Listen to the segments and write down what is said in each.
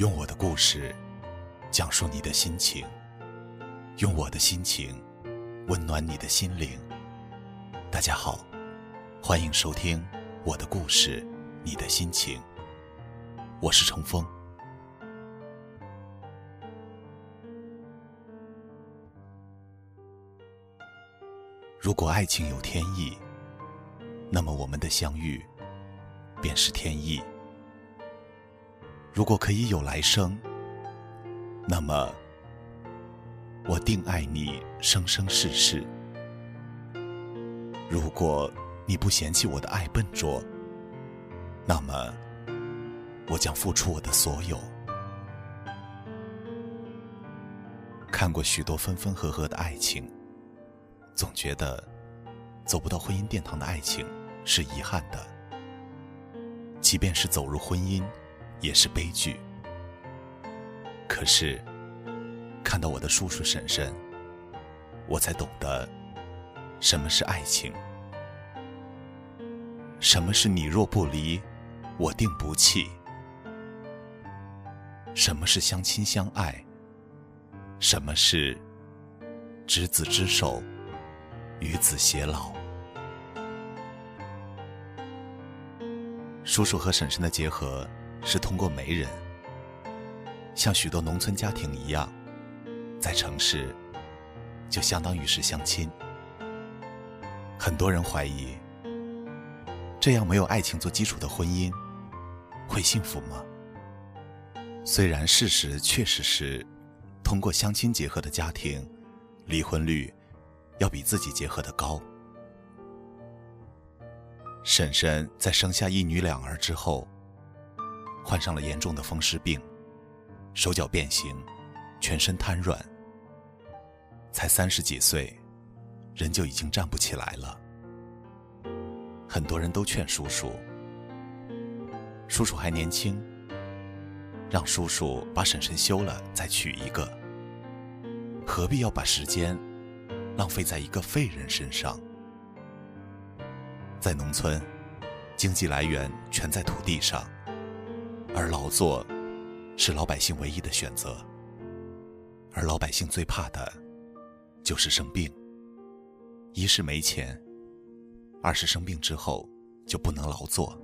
用我的故事讲述你的心情，用我的心情温暖你的心灵。大家好，欢迎收听我的故事，你的心情。我是程峰。如果爱情有天意，那么我们的相遇便是天意。如果可以有来生，那么我定爱你生生世世。如果你不嫌弃我的爱笨拙，那么我将付出我的所有。看过许多分分合合的爱情，总觉得走不到婚姻殿堂的爱情是遗憾的。即便是走入婚姻。也是悲剧。可是，看到我的叔叔婶婶，我才懂得什么是爱情，什么是你若不离，我定不弃，什么是相亲相爱，什么是执子之手，与子偕老。叔叔和婶婶的结合。是通过媒人，像许多农村家庭一样，在城市就相当于是相亲。很多人怀疑，这样没有爱情做基础的婚姻会幸福吗？虽然事实确实是，通过相亲结合的家庭，离婚率要比自己结合的高。婶婶在生下一女两儿之后。患上了严重的风湿病，手脚变形，全身瘫软。才三十几岁，人就已经站不起来了。很多人都劝叔叔：“叔叔还年轻，让叔叔把婶婶休了再娶一个，何必要把时间浪费在一个废人身上？”在农村，经济来源全在土地上。而劳作是老百姓唯一的选择，而老百姓最怕的，就是生病。一是没钱，二是生病之后就不能劳作。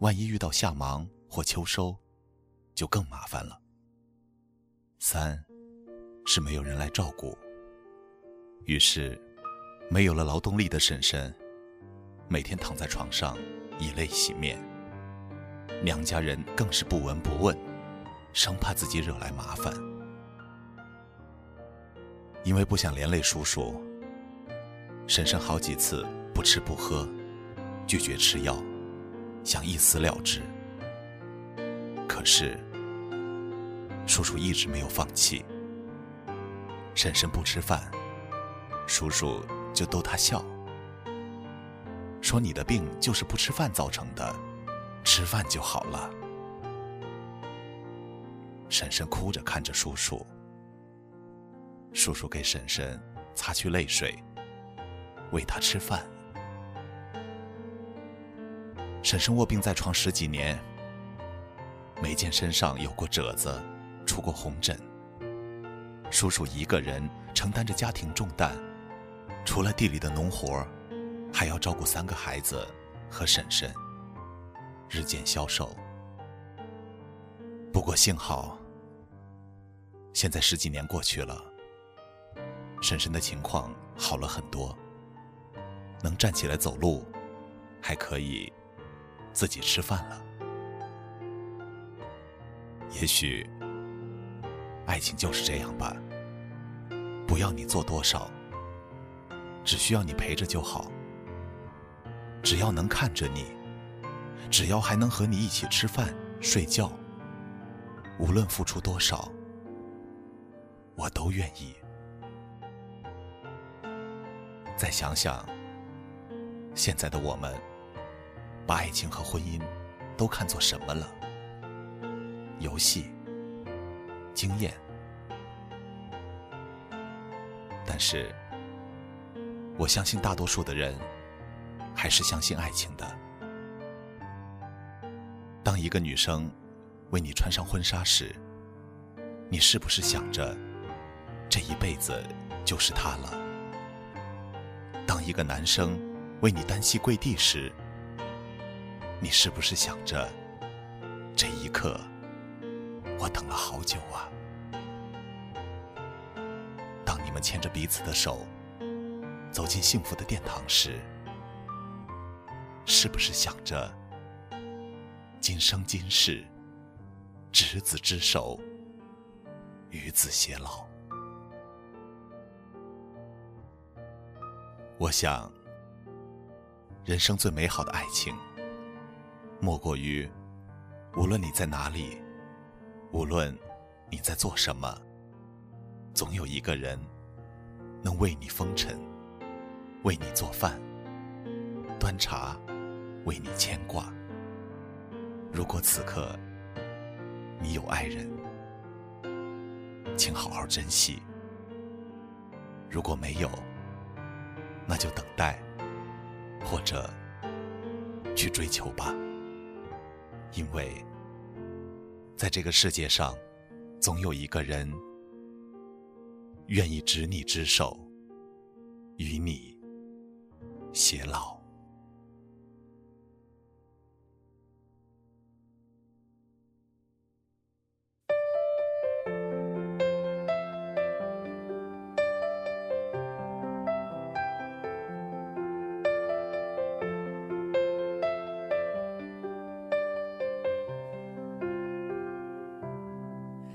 万一遇到夏忙或秋收，就更麻烦了。三是没有人来照顾，于是没有了劳动力的婶婶，每天躺在床上以泪洗面。娘家人更是不闻不问，生怕自己惹来麻烦。因为不想连累叔叔，婶婶好几次不吃不喝，拒绝吃药，想一死了之。可是，叔叔一直没有放弃。婶婶不吃饭，叔叔就逗她笑，说：“你的病就是不吃饭造成的。”吃饭就好了。婶婶哭着看着叔叔，叔叔给婶婶擦去泪水，喂她吃饭。婶婶卧病在床十几年，没见身上有过褶子，出过红疹。叔叔一个人承担着家庭重担，除了地里的农活，还要照顾三个孩子和婶婶。日渐消瘦，不过幸好，现在十几年过去了，婶婶的情况好了很多，能站起来走路，还可以自己吃饭了。也许，爱情就是这样吧，不要你做多少，只需要你陪着就好，只要能看着你。只要还能和你一起吃饭、睡觉，无论付出多少，我都愿意。再想想，现在的我们，把爱情和婚姻都看作什么了？游戏、经验。但是，我相信大多数的人，还是相信爱情的。当一个女生为你穿上婚纱时，你是不是想着这一辈子就是她了？当一个男生为你单膝跪地时，你是不是想着这一刻我等了好久啊？当你们牵着彼此的手走进幸福的殿堂时，是不是想着今生今世？执子之手，与子偕老。我想，人生最美好的爱情，莫过于无论你在哪里，无论你在做什么，总有一个人能为你风尘，为你做饭、端茶，为你牵挂。如果此刻，你有爱人，请好好珍惜；如果没有，那就等待，或者去追求吧。因为，在这个世界上，总有一个人愿意执你之手，与你偕老。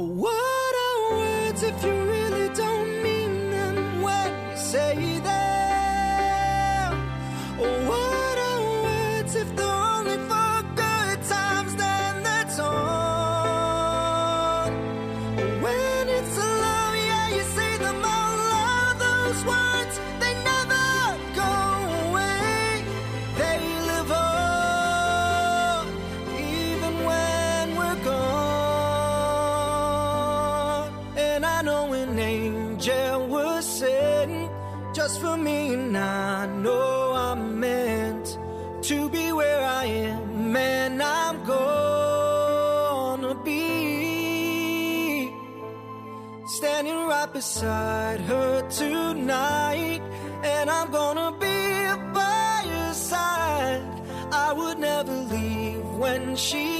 What are words if you I know an angel was sent just for me, and I know I'm meant to be where I am, and I'm gonna be standing right beside her tonight, and I'm gonna be by her side. I would never leave when she